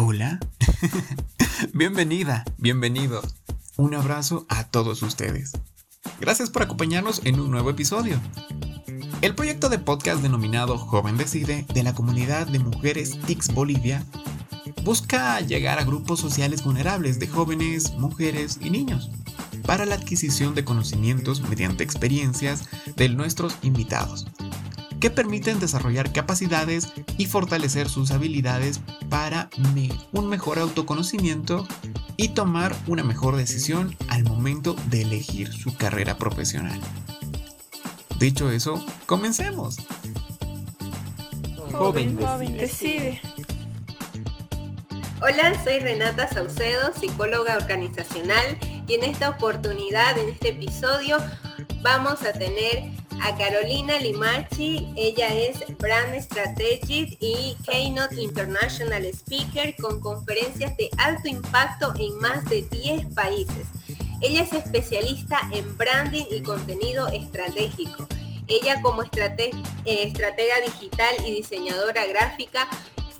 Hola. Bienvenida, bienvenido. Un abrazo a todos ustedes. Gracias por acompañarnos en un nuevo episodio. El proyecto de podcast denominado Joven Decide de la comunidad de mujeres TICS Bolivia busca llegar a grupos sociales vulnerables de jóvenes, mujeres y niños para la adquisición de conocimientos mediante experiencias de nuestros invitados, que permiten desarrollar capacidades y fortalecer sus habilidades para un mejor autoconocimiento y tomar una mejor decisión al momento de elegir su carrera profesional. Dicho eso, comencemos. Joven, joven decide. Hola, soy Renata Saucedo, psicóloga organizacional y en esta oportunidad, en este episodio, vamos a tener a Carolina Limachi. Ella es Brand Strategist y Keynote International Speaker con conferencias de alto impacto en más de 10 países. Ella es especialista en branding y contenido estratégico. Ella como estratega digital y diseñadora gráfica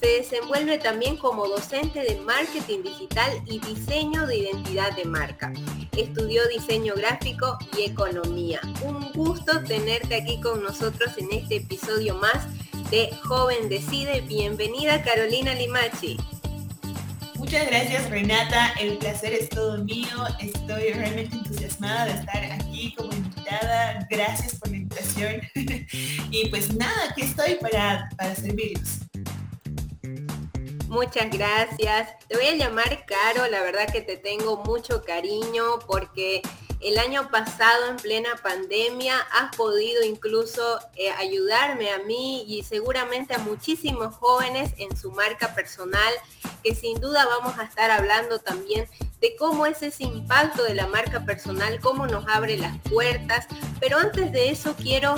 se desenvuelve también como docente de marketing digital y diseño de identidad de marca. Estudió diseño gráfico y economía. Un gusto tenerte aquí con nosotros en este episodio más de Joven Decide. Bienvenida Carolina Limachi. Muchas gracias Renata, el placer es todo mío, estoy realmente entusiasmada de estar aquí como invitada, gracias por la invitación y pues nada, aquí estoy para, para servirlos. Muchas gracias. Te voy a llamar Caro, la verdad que te tengo mucho cariño porque el año pasado en plena pandemia has podido incluso eh, ayudarme a mí y seguramente a muchísimos jóvenes en su marca personal, que sin duda vamos a estar hablando también de cómo es ese impacto de la marca personal, cómo nos abre las puertas. Pero antes de eso quiero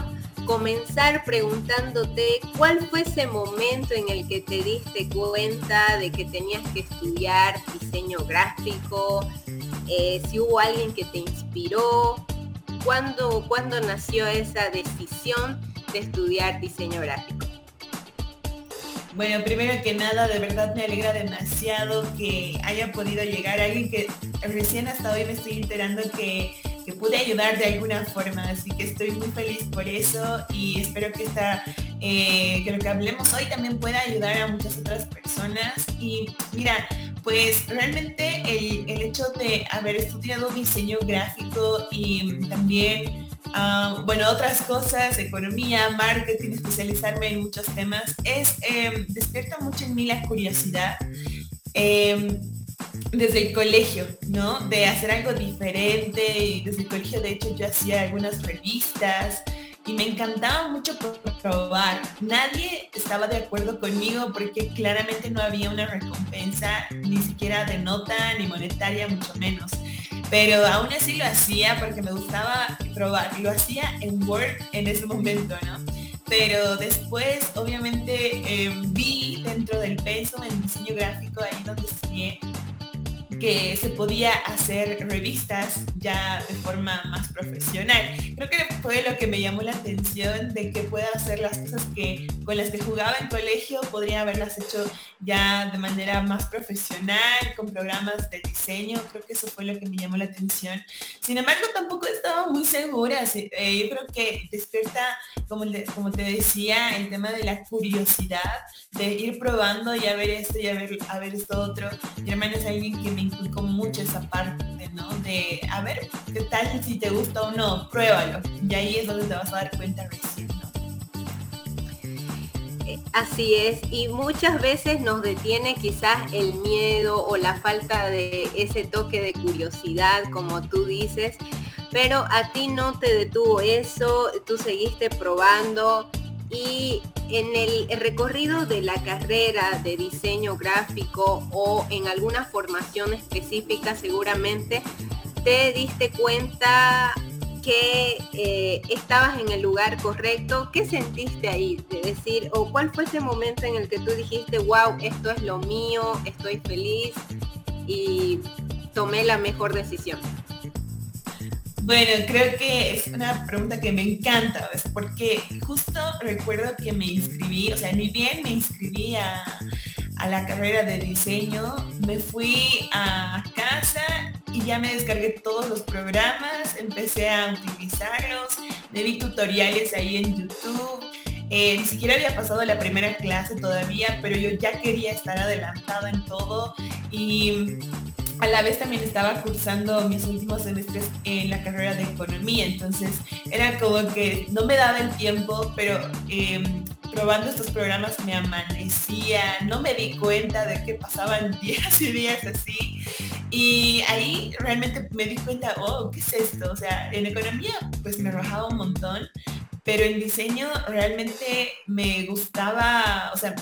comenzar preguntándote cuál fue ese momento en el que te diste cuenta de que tenías que estudiar diseño gráfico, eh, si hubo alguien que te inspiró, ¿cuándo, ¿cuándo nació esa decisión de estudiar diseño gráfico? Bueno, primero que nada, de verdad me alegra demasiado que haya podido llegar alguien que recién hasta hoy me estoy enterando que pude ayudar de alguna forma. Así que estoy muy feliz por eso y espero que esta, eh, que lo que hablemos hoy también pueda ayudar a muchas otras personas. Y mira, pues realmente el, el hecho de haber estudiado diseño gráfico y también ah, bueno, otras cosas, economía, marketing, especializarme en muchos temas, es eh, despierta mucho en mí la curiosidad. Eh, desde el colegio, ¿no? De hacer algo diferente y desde el colegio de hecho yo hacía algunas revistas y me encantaba mucho probar. Nadie estaba de acuerdo conmigo porque claramente no había una recompensa ni siquiera de nota ni monetaria, mucho menos. Pero aún así lo hacía porque me gustaba probar. Lo hacía en Word en ese momento, ¿no? Pero después, obviamente, eh, vi dentro del peso en diseño gráfico, ahí donde estudié, que se podía hacer revistas ya de forma más profesional. Creo que fue lo que me llamó la atención de que pueda hacer las cosas que con las que jugaba en colegio podría haberlas hecho ya de manera más profesional, con programas de diseño. Creo que eso fue lo que me llamó la atención. Sin embargo, tampoco estaba muy segura. Eh, yo creo que despierta, como, como te decía, el tema de la curiosidad, de ir probando y a ver esto y a ver, a ver esto otro. Mi hermano es alguien que me inculcó mucho esa parte, ¿no? De, a ver, ¿qué tal si te gusta o no? Pruébalo. Y ahí es donde te vas a dar cuenta recién. Eh, así es, y muchas veces nos detiene quizás el miedo o la falta de ese toque de curiosidad, como tú dices, pero a ti no te detuvo eso, tú seguiste probando y en el recorrido de la carrera de diseño gráfico o en alguna formación específica seguramente te diste cuenta que eh, estabas en el lugar correcto. ¿Qué sentiste ahí? De decir, o cuál fue ese momento en el que tú dijiste, wow, esto es lo mío, estoy feliz y tomé la mejor decisión. Bueno, creo que es una pregunta que me encanta, porque justo recuerdo que me inscribí, o sea, ni bien me inscribí a, la carrera de diseño, me fui a casa y ya me descargué todos los programas, empecé a utilizarlos, me vi tutoriales ahí en YouTube. Eh, ni siquiera había pasado la primera clase todavía, pero yo ya quería estar adelantado en todo y a la vez también estaba cursando mis últimos semestres en la carrera de economía, entonces era como que no me daba el tiempo, pero em, probando estos programas me amanecía, no me di cuenta de que pasaban días y días así. Y ahí realmente me di cuenta, oh, ¿qué es esto? O sea, en economía pues me arrojaba un montón, pero en diseño realmente me gustaba, o sea,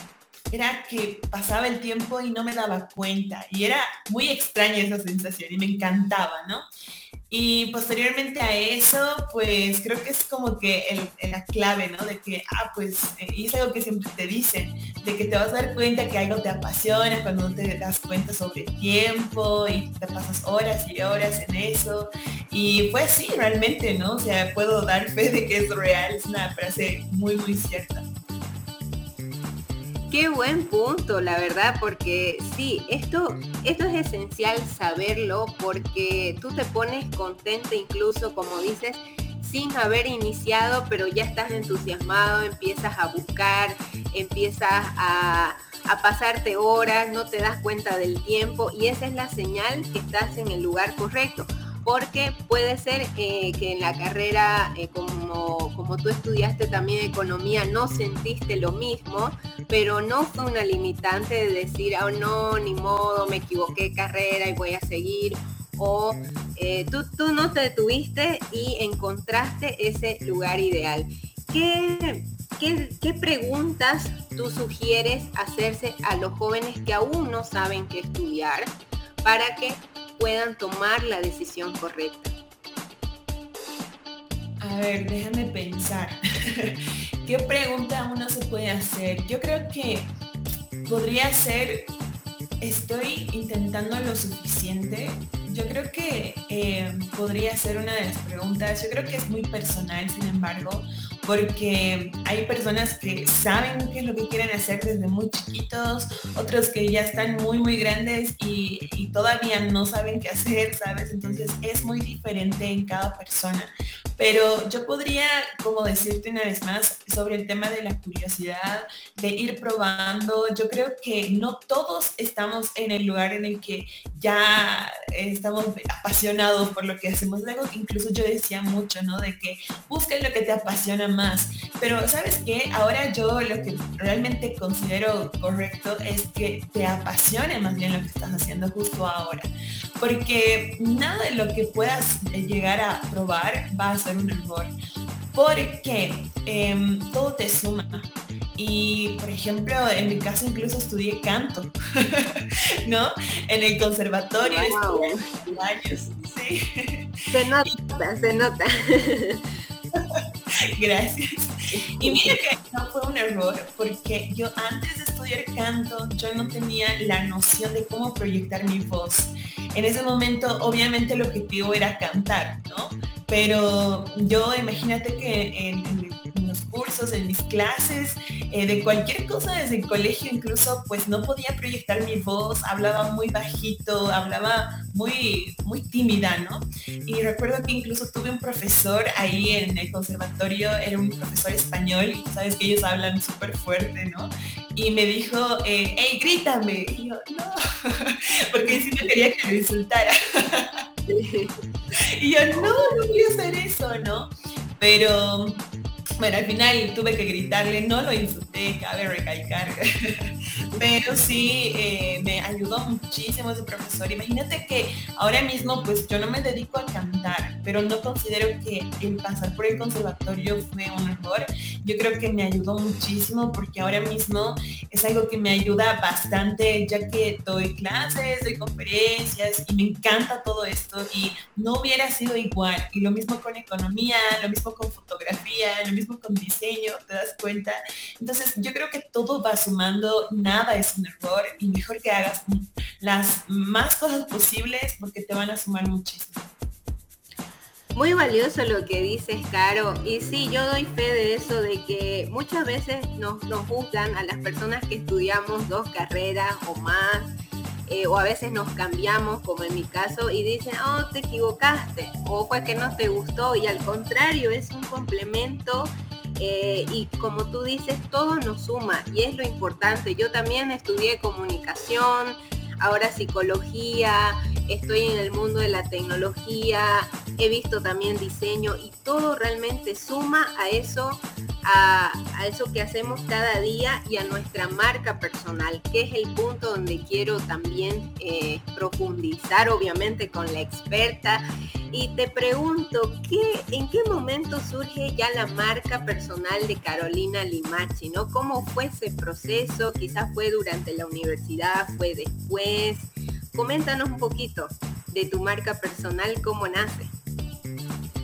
era que pasaba el tiempo y no me daba cuenta. Y era muy extraña esa sensación y me encantaba, ¿no? Y posteriormente a eso, pues creo que es como que el, la clave, ¿no? De que, ah, pues, eh, y es algo que siempre te dicen, de que te vas a dar cuenta que algo te apasiona cuando te das cuenta sobre tiempo y te pasas horas y horas en eso. Y pues sí, realmente, ¿no? O sea, puedo dar fe de que es real, es una frase muy, muy cierta. Qué buen punto, la verdad, porque sí, esto, esto es esencial saberlo porque tú te pones contenta incluso, como dices, sin haber iniciado, pero ya estás entusiasmado, empiezas a buscar, empiezas a, a pasarte horas, no te das cuenta del tiempo y esa es la señal que estás en el lugar correcto porque puede ser eh, que en la carrera, eh, como, como tú estudiaste también economía, no sentiste lo mismo, pero no fue una limitante de decir, oh no, ni modo, me equivoqué carrera y voy a seguir, o eh, tú, tú no te detuviste y encontraste ese lugar ideal. ¿Qué, ¿Qué, ¿Qué, preguntas tú sugieres hacerse a los jóvenes que aún no saben qué estudiar para que puedan tomar la decisión correcta? A ver, déjame pensar. ¿Qué pregunta uno se puede hacer? Yo creo que podría ser, ¿estoy intentando lo suficiente? Yo creo que eh, podría ser una de las preguntas. Yo creo que es muy personal, sin embargo, porque hay personas que saben qué es lo que quieren hacer desde muy chiquitos, otros que ya están muy, muy grandes y, todavía no saben qué hacer, ¿sabes? Entonces es muy diferente en cada persona. Pero yo podría, como decirte una vez más, sobre el tema de la curiosidad, de ir probando. Yo creo que no todos estamos en el lugar en el que ya estamos apasionados por lo que hacemos. Luego incluso yo decía mucho, ¿no? De que busques lo que te apasiona más. Pero ¿sabes qué? Ahora yo lo que realmente considero correcto es que te apasione más bien lo que estás haciendo justo ahora. Porque nada de lo que puedas llegar a probar va a ser un error, porque em, todo te suma. Y, por ejemplo, en mi caso incluso estudié canto, ¿no? En el conservatorio. años, sí. Se nota, se nota. Gracias. Y mira que no fue un error, porque yo antes de estudiar canto, yo no tenía la noción de cómo proyectar mi voz. En ese momento, obviamente, el objetivo era cantar, ¿no? Pero yo imagínate que en, los cursos, en mis clases, eh, de cualquier cosa desde el colegio incluso, pues no podía proyectar mi voz, hablaba muy bajito, hablaba muy, muy tímida, ¿no? Y recuerdo que incluso tuve un profesor ahí en el conservatorio, era un profesor español, sabes que ellos hablan súper fuerte, ¿no? Y me dijo, eh, hey, grítame. Y yo, no, porque sí me quería que me insultara. y yo, no, no voy a hacer eso, ¿no? Pero bueno, al final tuve que gritarle, no lo insulté, cabe recalcar, pero sí eh, me ayudó muchísimo ese profesor. Imagínate que ahora mismo pues yo no me dedico a cantar, pero no considero que el pasar por el conservatorio fue un error. Yo creo que me ayudó muchísimo porque ahora mismo es algo que me ayuda bastante ya que doy clases, doy conferencias y me encanta todo esto y no hubiera sido igual. Y lo mismo con economía, lo mismo con fotografía, lo mismo con diseño, te das cuenta. Entonces yo creo que todo va sumando, nada es un error y mejor que hagas las más cosas posibles porque te van a sumar muchísimo. Muy valioso lo que dices, Caro. Y sí, yo doy fe de eso, de que muchas veces nos, nos juzgan a las personas que estudiamos dos carreras o más, eh, o a veces nos cambiamos, como en mi caso, y dicen, oh, te equivocaste, o fue que no te gustó, y al contrario, es un complemento. Eh, y como tú dices, todo nos suma y es lo importante. Yo también estudié comunicación, ahora psicología, estoy en el mundo de la tecnología, he visto también diseño y todo realmente suma a eso, a, eso que hacemos cada día y a nuestra marca personal, que es el punto donde quiero también eh, profundizar, obviamente con la experta. Y te pregunto, ¿qué, ¿en qué momento surge ya la marca personal de Carolina Limachi? ¿Cómo fue ese proceso? Quizás fue durante la universidad, fue después. Coméntanos un poquito de tu marca personal, cómo nace.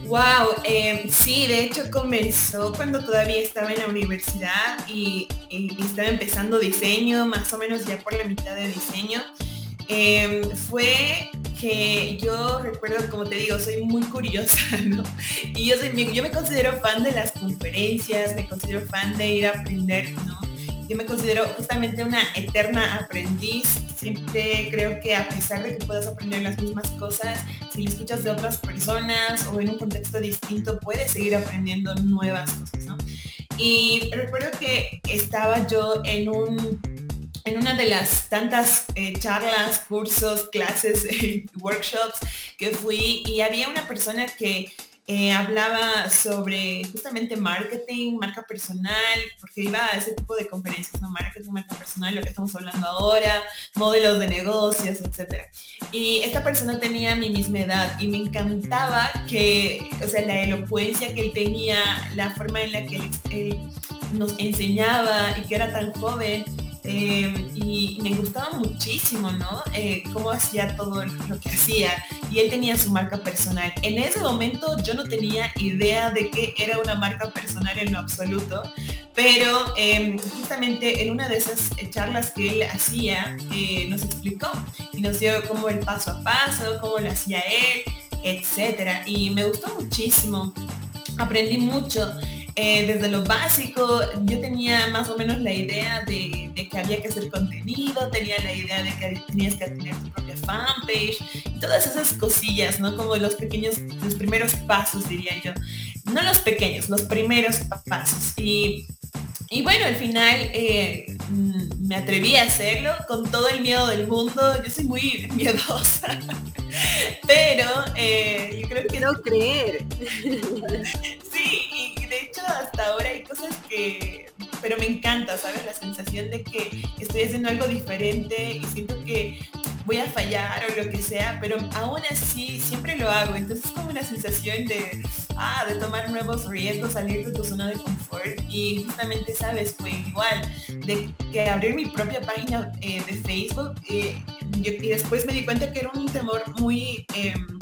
Wow, em, sí, de hecho comenzó cuando todavía estaba en la universidad y, estaba empezando diseño, más o menos ya por la mitad de diseño. Em, fue que yo recuerdo, como te digo, soy muy curiosa, ¿no? Y yo, soy, yo me considero fan de las conferencias, me considero fan de ir a aprender, ¿no? Yo me considero justamente una eterna aprendiz. Siempre creo que a pesar de que puedas aprender las mismas cosas, si le escuchas de otras personas o en un contexto distinto, puedes seguir aprendiendo nuevas cosas. Y recuerdo que estaba yo en un en una de las tantas eh, charlas, cursos, clases, workshops que fui y había una persona que eh, hablaba sobre justamente marketing, marca personal, porque iba a ese tipo de conferencias, ¿no? Marketing, marca personal, lo que estamos hablando ahora, modelos de negocios, etc. Y esta persona tenía mi misma edad y me encantaba que, o sea, la elocuencia que él tenía, la forma en la que él nos enseñaba y que era tan joven, eh, y me gustaba muchísimo, ¿no? Eh, cómo hacía todo lo que hacía. Y él tenía su marca personal. En ese momento yo no tenía idea de que era una marca personal en lo absoluto, pero em, justamente en una de esas charlas que él hacía, eh, nos explicó y nos dio como el paso a paso, cómo lo hacía él, etcétera. Y me gustó muchísimo. Aprendí mucho. Eh, desde lo básico, yo tenía más o menos la idea de, que había que hacer contenido, tenía la idea de que tenías que tener tu propia fanpage, y todas esas cosillas, ¿no? Como los pequeños, los primeros pasos, diría yo. No los pequeños, los primeros pasos. Y, y bueno, al final eh, mm, me atreví a hacerlo con todo el miedo del mundo. Yo soy muy miedosa. Pero eh, yo creo que... No creer. hasta ahora hay cosas que... Pero me encanta, ¿sabes? La sensación de que estoy haciendo algo diferente y siento que voy a fallar o lo que sea, pero aún así siempre lo hago. Entonces es como una sensación de, ah, de tomar nuevos riesgos, salir de tu zona de confort. Y justamente, ¿sabes? Fue igual, de que abrir mi propia página eh, de Facebook eh, y después me di cuenta que era un temor muy... Em,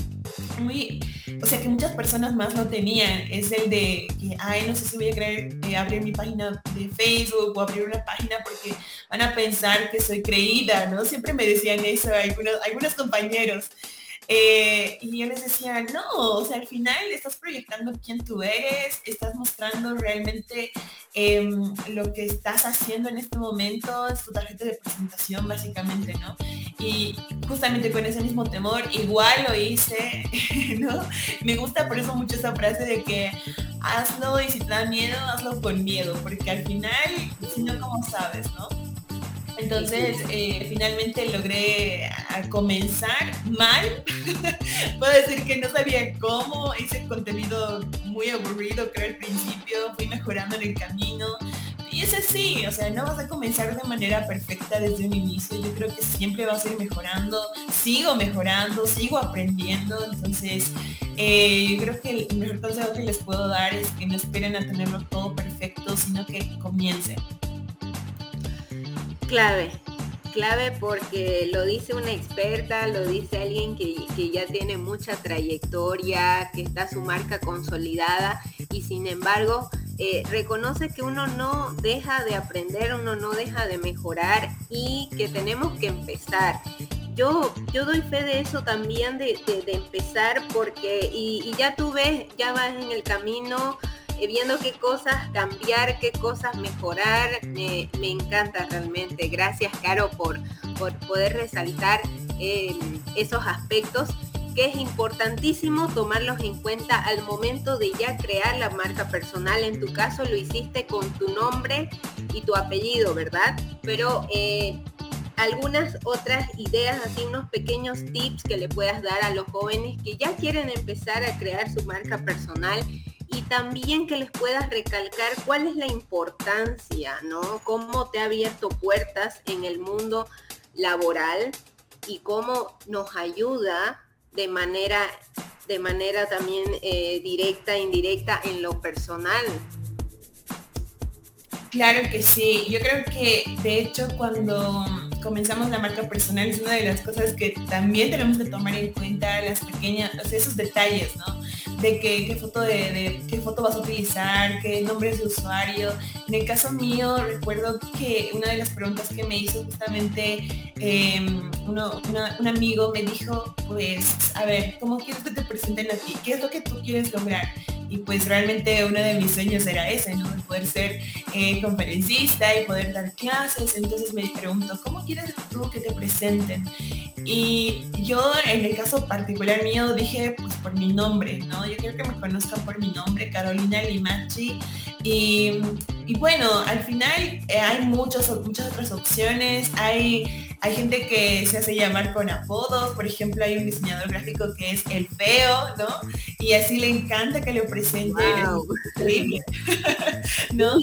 muy, o sea que muchas personas más no tenían, es el de que, ay, no sé si voy a querer eh, abrir mi página de Facebook o abrir una página porque van a pensar que soy creída, ¿no? Siempre me decían eso algunos, algunos compañeros. Eh, y yo les decía, no, o sea, al final estás proyectando quién tú eres, estás mostrando realmente em, lo que estás haciendo en este momento, es tu tarjeta de presentación básicamente, ¿no? Y justamente con ese mismo temor, igual lo hice, ¿no? Me gusta por eso mucho esa frase de que hazlo y si te da miedo, hazlo con miedo, porque al final, si no, ¿cómo sabes, no? Entonces, eh, finalmente logré comenzar mal. Puedo decir que no sabía cómo, hice contenido muy aburrido, creo al principio, fui mejorando en el camino. Y es así, o sea, no vas a comenzar de manera perfecta desde un inicio. Yo creo que siempre vas a ir mejorando, sigo mejorando, sigo aprendiendo. Entonces, eh, yo creo que el mejor consejo que les puedo dar es que no esperen a tenerlo todo perfecto, sino que comiencen clave, clave porque lo dice una experta, lo dice alguien que, ya tiene mucha trayectoria, que está su marca consolidada y sin embargo eh, reconoce que uno no deja de aprender, uno no deja de mejorar y que tenemos que empezar. yo, yo doy fe de eso también, de, empezar, porque, y, ya tú ves, ya vas en el camino viendo qué cosas cambiar, qué cosas mejorar, me, encanta realmente. Gracias, Caro, por, por poder resaltar eh, esos aspectos que es importantísimo tomarlos en cuenta al momento de ya crear la marca personal. En tu caso lo hiciste con tu nombre y tu apellido, ¿verdad? Pero eh, algunas otras ideas, así unos pequeños tips que le puedas dar a los jóvenes que ya quieren empezar a crear su marca personal y también que les puedas recalcar cuál es la importancia, ¿no? Cómo te ha abierto puertas en el mundo laboral y cómo nos ayuda de manera, de manera también eh, directa, indirecta en lo personal. Claro que sí, yo creo que de hecho cuando comenzamos la marca personal es una de las cosas que también tenemos que tomar en cuenta las pequeñas, esos detalles, ¿no? De qué foto de, qué foto vas a utilizar, qué nombre de usuario. En el caso mío recuerdo que una de las preguntas que me hizo justamente em, un amigo me dijo, pues, a ver, ¿cómo quieres que te presenten a ti? ¿Qué es lo que tú quieres lograr? y pues realmente uno de mis sueños era ese, ¿no? poder ser eh, conferencista y poder dar clases. Entonces me pregunto, ¿cómo quieres tú que te presenten? Y yo en el caso particular mío dije, pues por mi nombre, ¿no? Yo quiero que me conozcan por mi nombre, Carolina Limachi. Y, y bueno, al final eh, hay muchas, muchas otras opciones. Hay hay gente que se hace llamar con apodos, por ejemplo, hay un diseñador gráfico que es el feo, ¿no? Y así le encanta que le presenten. ¿no?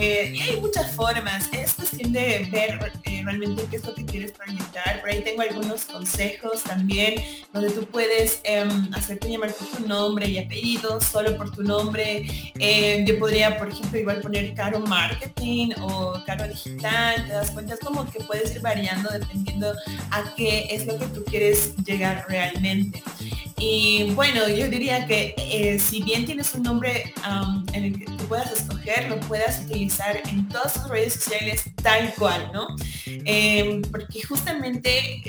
Eh, y hay muchas formas. Es cuestión de ver eh, realmente qué es lo que quieres proyectar. Por ahí tengo algunos consejos también, donde tú puedes em, hacerte llamar por tu nombre y apellido, solo por tu nombre. Em, yo podría, por ejemplo, igual poner Caro Marketing o Caro Digital. Te das cuenta, es como que puedes ir variando dependiendo a qué es lo que tú quieres llegar realmente. Y bueno, yo diría que eh, si bien tienes un nombre en el que tú puedas escoger, lo puedas utilizar en todas tus redes sociales tal cual, ¿no? Em, porque justamente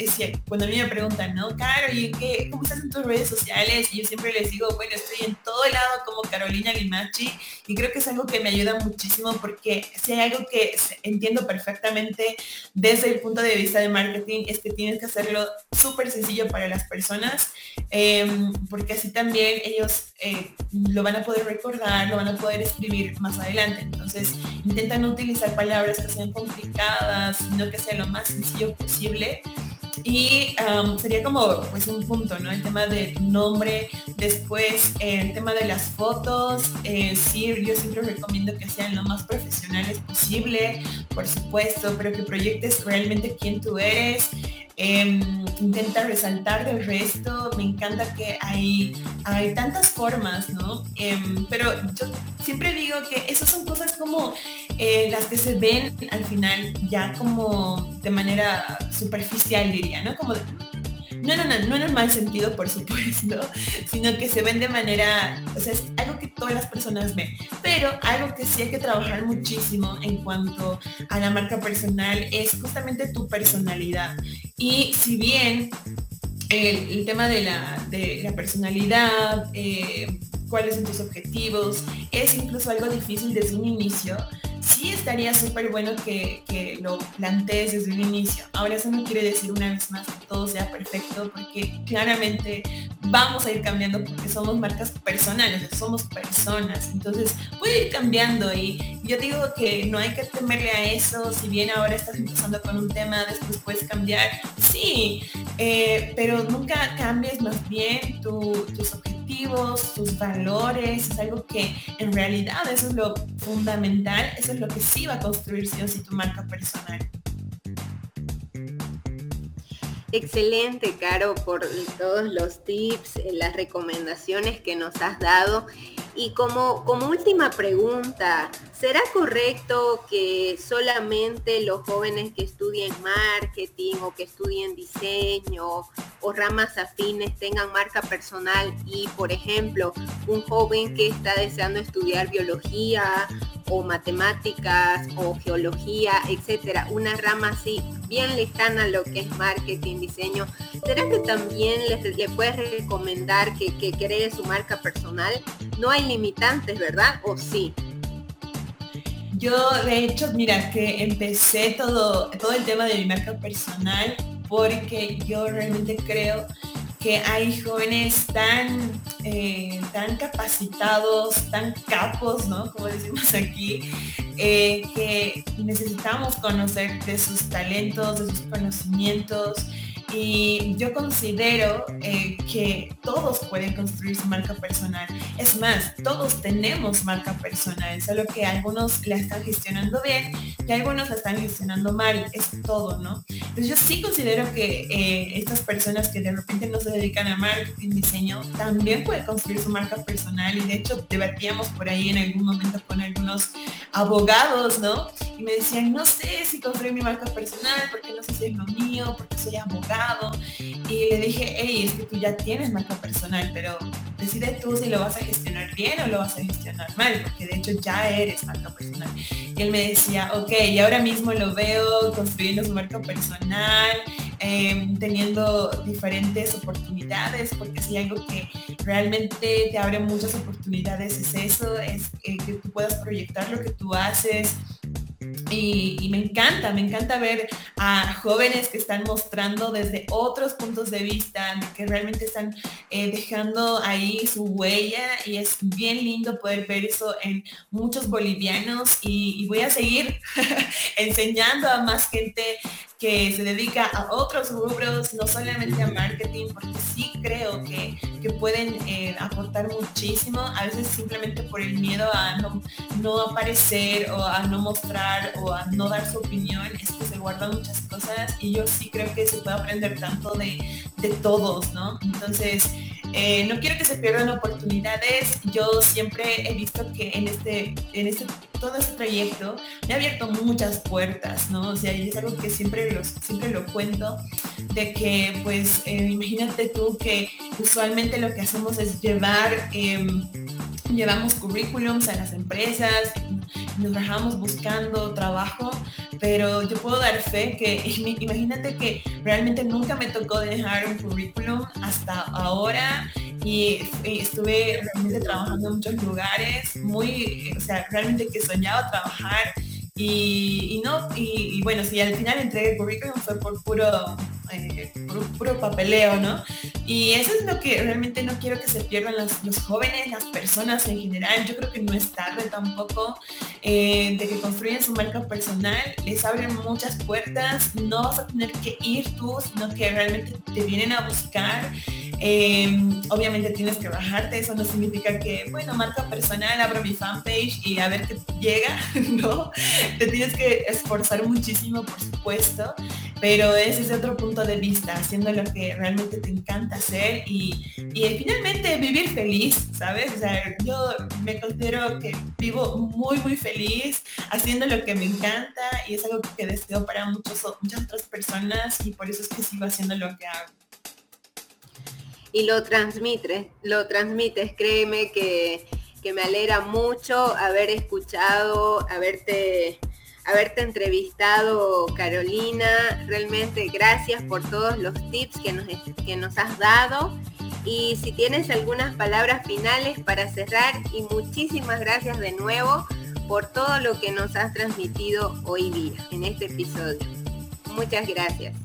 cuando a mí me preguntan, ¿no? Caro, ¿y qué, cómo estás en tus redes sociales? Y yo siempre les digo, bueno, estoy en todo lado como Carolina Limachi y creo que es algo que me ayuda muchísimo porque si hay algo que entiendo perfectamente desde el punto de vista de marketing es que tienes que hacerlo súper sencillo para las personas. Em, porque así también ellos eh, lo van a poder recordar, lo van a poder escribir más adelante. Entonces, intentan utilizar palabras que sean complicadas, sino que sea lo más sencillo posible. Y sería como pues un punto, ¿no? El tema del nombre, después el tema de las fotos, eh, sí, yo siempre recomiendo que sean lo más profesionales posible, por supuesto, pero que proyectes realmente quién tú eres, Em, intenta resaltar del resto. Me encanta que hay, hay tantas formas, ¿no? Em, pero yo siempre digo que esas son cosas como eh, las que se ven al final ya como de manera superficial, diría, ¿no? Como no, no, no, no en el mal sentido, por supuesto, sino que se ven de manera, o sea, es algo que todas las personas ven, pero algo que sí hay que trabajar muchísimo en cuanto a la marca personal es justamente tu personalidad. Y si bien el, tema de la, de la personalidad, eh, cuáles son tus objetivos, es incluso algo difícil desde un inicio, sí estaría súper bueno que, lo plantees desde un inicio. Ahora eso no quiere decir una vez más que todo sea perfecto, porque claramente vamos a ir cambiando porque somos marcas personales, somos personas. Entonces puede ir cambiando y yo digo que no hay que temerle a eso. Si bien ahora estás empezando con un tema, después puedes cambiar. Sí, eh, pero nunca cambies más bien tus objetivos, tus valores. Es algo que en realidad eso es lo fundamental, eso es lo que sí va a construir sí o sí tu marca personal. Excelente, Caro, por todos los tips, eh, las recomendaciones que nos has dado. Y como, como última pregunta, ¿será correcto que solamente los jóvenes que estudien marketing o que estudien diseño o ramas afines tengan marca personal y, por ejemplo, un joven que está deseando estudiar biología o matemáticas o geología, etcétera, una rama así bien lejana a lo que es marketing, diseño, ¿será que también le, puedes recomendar que, que cree su marca personal? No hay limitantes, ¿verdad? ¿O sí? Yo, de hecho, mira, que empecé todo, todo el tema de mi marca personal porque yo realmente creo que hay jóvenes tan, eh, tan capacitados, tan capos, ¿no? Como decimos aquí, eh, que necesitamos conocer de sus talentos, de sus conocimientos y yo considero eh, que todos pueden construir su marca personal. Es más, todos tenemos marca personal, solo que algunos la están gestionando bien y algunos la están gestionando mal. Es todo, ¿no? Entonces yo sí considero que eh, estas personas que de repente no se dedican a marketing, diseño, también pueden construir su marca personal. Y de hecho debatíamos por ahí en algún momento con algunos abogados, ¿no? Y me decían, no sé si construir mi marca personal, porque no sé si es lo mío, porque soy abogado y le dije, hey, es que tú ya tienes marca personal, pero decide tú si lo vas a gestionar bien o lo vas a gestionar mal, porque de hecho ya eres marca personal. Y él me decía, ok, y ahora mismo lo veo construyendo su marca personal, em, teniendo diferentes oportunidades, porque si algo que realmente te abre muchas oportunidades es eso, es eh, que tú puedas proyectar lo que tú haces, y, me encanta, me encanta ver a jóvenes que están mostrando desde otros puntos de vista, que realmente están eh, dejando ahí su huella y es bien lindo poder ver eso en muchos bolivianos y voy a seguir enseñando a más gente que se dedica a otros rubros, no solamente a marketing, porque sí creo que, pueden eh, aportar muchísimo, a veces simplemente por el miedo a no, no, aparecer o a no mostrar o a no dar su opinión, es que se guardan muchas cosas y yo sí creo que se puede aprender tanto de, de todos, ¿no? Entonces, eh, no quiero que se pierdan oportunidades. Yo siempre he visto que en este, en este, todo este trayecto me ha abierto muchas puertas, ¿no? O sea, y es algo que siempre, siempre lo cuento, de que pues eh, imagínate tú que usualmente lo que hacemos es llevar, em, llevamos currículums a las empresas, nos bajamos buscando trabajo, pero yo puedo dar fe que imagínate que realmente nunca me tocó dejar un currículum hasta ahora y, estuve realmente trabajando en muchos lugares, muy, o sea, realmente que soñaba trabajar y, no, y, bueno, si al final entregué el currículum fue por puro, eh, puro, papeleo, ¿no? Y eso es lo que realmente no quiero que se pierdan los, jóvenes, las personas en general. Yo creo que no es tarde tampoco eh, de que construyan su marca personal. Les abren muchas puertas. No vas a tener que ir tú, sino que realmente te vienen a buscar. Em, obviamente tienes que bajarte, eso no significa que, bueno, marca personal, abro mi fanpage y a ver qué llega, ¿no? Te tienes que esforzar muchísimo, por supuesto, pero ese es otro punto de vista, haciendo lo que realmente te encanta hacer y, finalmente vivir feliz, ¿sabes? O sea, yo me considero que vivo muy, muy feliz haciendo lo que me encanta y es algo que deseo para muchos, muchas otras personas y por eso es que sigo haciendo lo que hago y lo transmites, lo transmites, créeme que, me alegra mucho haber escuchado, haberte, haberte entrevistado, Carolina. Realmente gracias por todos los tips que nos, que nos has dado. Y si tienes algunas palabras finales para cerrar, y muchísimas gracias de nuevo por todo lo que nos has transmitido hoy día en este episodio. Muchas gracias.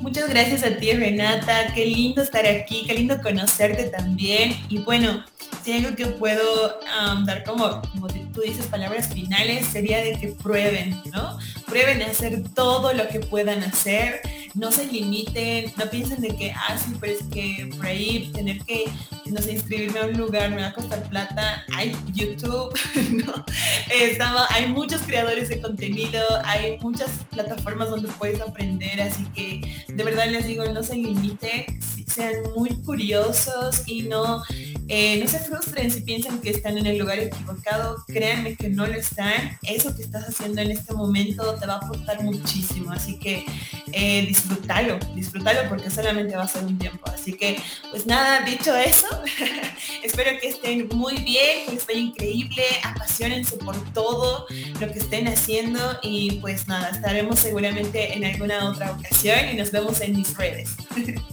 Muchas gracias a ti, Renata. Qué lindo estar aquí, qué lindo conocerte también. Y bueno, algo que puedo dar como, como tú dices, palabras finales, sería de que prueben, ¿no? Prueben a hacer todo lo que puedan hacer no se limiten, no piensen de que, ah, sí, pero es que por ahí tener que, no sé, inscribirme a un lugar me va a costar plata. Hay YouTube, ¿no? Estaba, hay muchos creadores de contenido, hay muchas plataformas donde puedes aprender, así que de verdad les digo, no se limiten, sean muy curiosos y no, eh, no se frustren si piensan que están en el lugar equivocado. Créanme que no lo están. Eso que estás haciendo en este momento te va a aportar muchísimo. Así que eh, disfrútalo, disfrútalo porque solamente va a ser un tiempo. Así que, pues nada, dicho eso, espero que estén muy bien, que vaya increíble, apasionense por todo lo que estén haciendo y pues nada, estaremos seguramente en alguna otra ocasión y nos vemos en mis redes.